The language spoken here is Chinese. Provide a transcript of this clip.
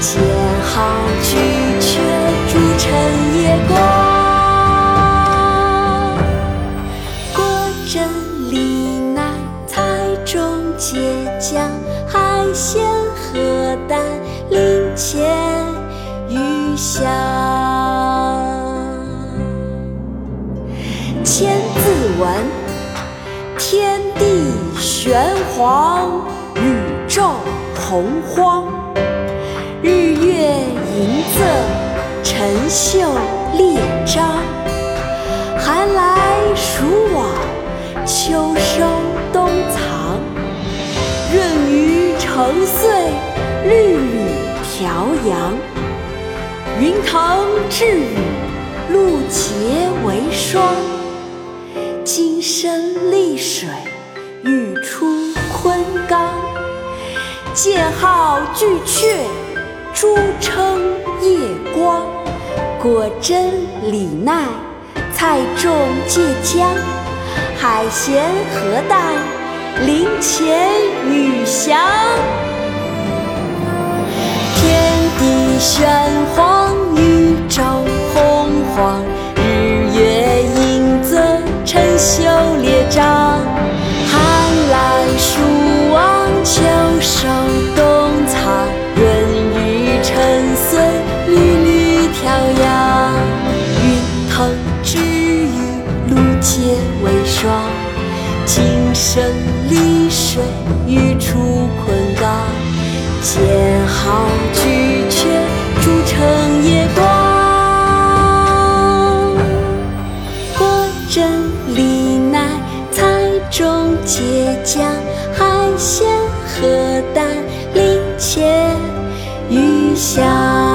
煎好鸡翅，煮成夜光。果珍李奶，菜中皆浆。海鲜河淡，林前鱼香。千字文，天地玄黄，宇宙洪荒。陈秀列张。寒来暑往，秋收冬藏。润余成岁，绿缕飘扬。云腾致雨，露结为霜。金生丽水，玉出昆冈。剑号巨阙，珠称夜光。果真李奈，菜重芥姜。海咸河淡，林前雨翔。皆为霜金生丽水玉出昆冈剑号巨阙珠称夜光。果珍李崃菜中皆浆海鲜河淡鳞切鱼香